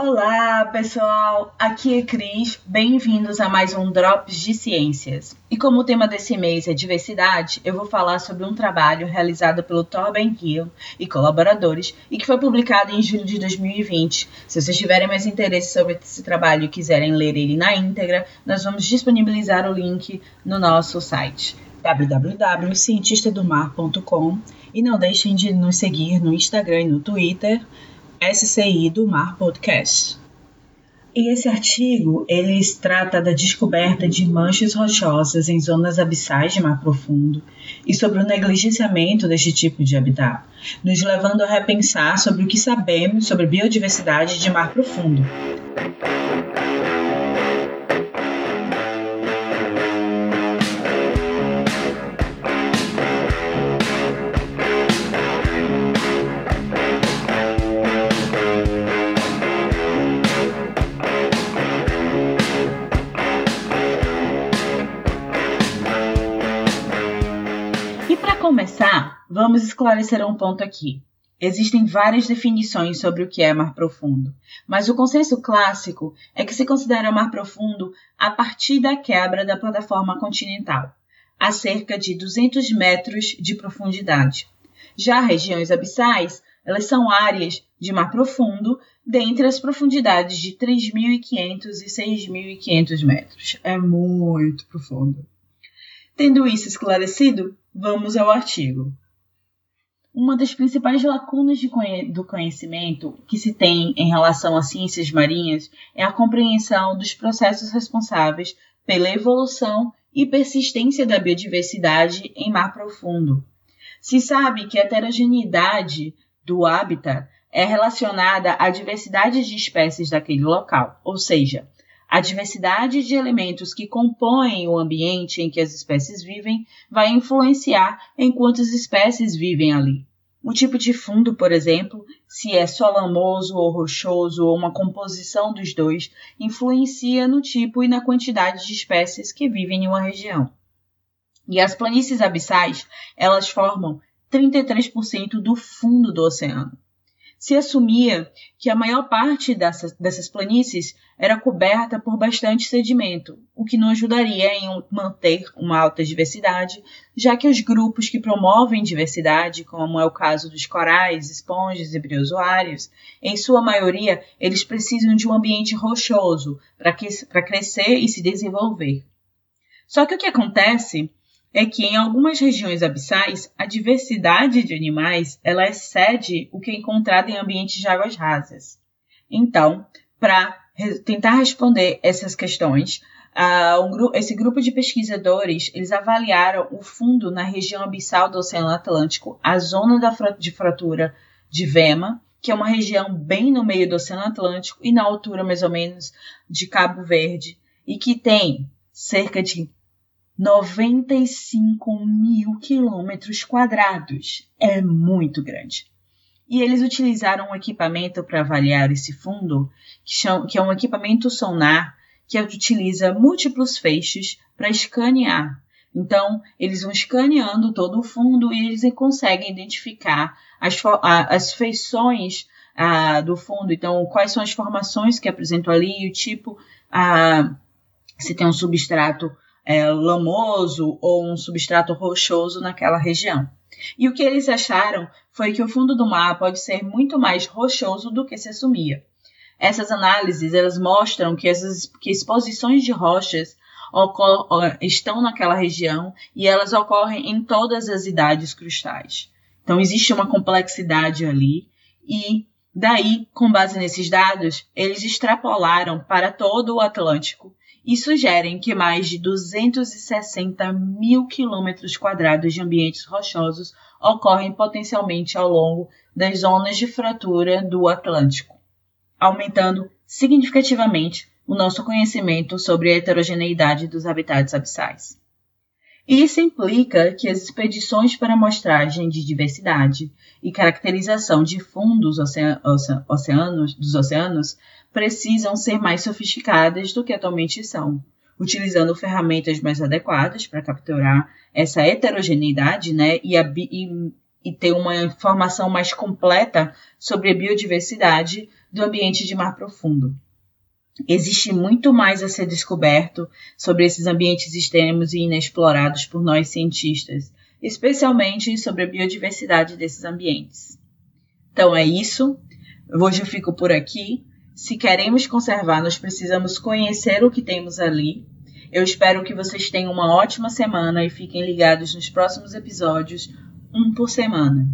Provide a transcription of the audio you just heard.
Olá, pessoal! Aqui é Cris. Bem-vindos a mais um Drops de Ciências. E como o tema desse mês é diversidade, eu vou falar sobre um trabalho realizado pelo Torben Gill e colaboradores e que foi publicado em julho de 2020. Se vocês tiverem mais interesse sobre esse trabalho e quiserem ler ele na íntegra, nós vamos disponibilizar o link no nosso site www.cientistadomar.com e não deixem de nos seguir no Instagram e no Twitter SCI do Mar Podcast. E esse artigo, ele trata da descoberta de manchas rochosas em zonas abissais de mar profundo e sobre o negligenciamento deste tipo de habitat, nos levando a repensar sobre o que sabemos sobre biodiversidade de mar profundo. Começar, vamos esclarecer um ponto aqui. Existem várias definições sobre o que é mar profundo, mas o consenso clássico é que se considera mar profundo a partir da quebra da plataforma continental, a cerca de 200 metros de profundidade. Já regiões abissais, elas são áreas de mar profundo dentre as profundidades de 3.500 e 6.500 metros. É muito profundo. Tendo isso esclarecido, Vamos ao artigo. Uma das principais lacunas conhe do conhecimento que se tem em relação às ciências marinhas é a compreensão dos processos responsáveis pela evolução e persistência da biodiversidade em mar profundo. Se sabe que a heterogeneidade do hábitat é relacionada à diversidade de espécies daquele local, ou seja, a diversidade de elementos que compõem o ambiente em que as espécies vivem vai influenciar em quantas espécies vivem ali. O tipo de fundo, por exemplo, se é solamoso ou rochoso ou uma composição dos dois, influencia no tipo e na quantidade de espécies que vivem em uma região. E as planícies abissais, elas formam 33% do fundo do oceano se assumia que a maior parte dessas, dessas planícies era coberta por bastante sedimento, o que não ajudaria em manter uma alta diversidade, já que os grupos que promovem diversidade, como é o caso dos corais, esponjas e briozoários, em sua maioria eles precisam de um ambiente rochoso para crescer e se desenvolver. Só que o que acontece é que em algumas regiões abissais a diversidade de animais ela excede o que é encontrado em ambientes de águas rasas. Então, para tentar responder essas questões, uh, um, esse grupo de pesquisadores eles avaliaram o fundo na região abissal do Oceano Atlântico, a zona de fratura de Vema, que é uma região bem no meio do Oceano Atlântico e na altura mais ou menos de Cabo Verde, e que tem cerca de 95 mil quilômetros quadrados. É muito grande. E eles utilizaram um equipamento para avaliar esse fundo, que é um equipamento sonar que utiliza múltiplos feixes para escanear. Então, eles vão escaneando todo o fundo e eles conseguem identificar as, as feições ah, do fundo. Então, quais são as formações que apresentam ali, o tipo, ah, se tem um substrato é, lamoso ou um substrato rochoso naquela região. E o que eles acharam foi que o fundo do mar pode ser muito mais rochoso do que se assumia. Essas análises elas mostram que, essas, que exposições de rochas estão naquela região e elas ocorrem em todas as idades cristais. Então existe uma complexidade ali e daí, com base nesses dados, eles extrapolaram para todo o Atlântico e sugerem que mais de 260 mil quilômetros quadrados de ambientes rochosos ocorrem potencialmente ao longo das zonas de fratura do Atlântico, aumentando significativamente o nosso conhecimento sobre a heterogeneidade dos habitats abissais. Isso implica que as expedições para amostragem de diversidade e caracterização de fundos oceanos, dos oceanos precisam ser mais sofisticadas do que atualmente são, utilizando ferramentas mais adequadas para capturar essa heterogeneidade né, e, e e ter uma informação mais completa sobre a biodiversidade do ambiente de mar profundo. Existe muito mais a ser descoberto sobre esses ambientes extremos e inexplorados por nós cientistas, especialmente sobre a biodiversidade desses ambientes. Então é isso. Hoje eu fico por aqui. Se queremos conservar, nós precisamos conhecer o que temos ali. Eu espero que vocês tenham uma ótima semana e fiquem ligados nos próximos episódios, um por semana.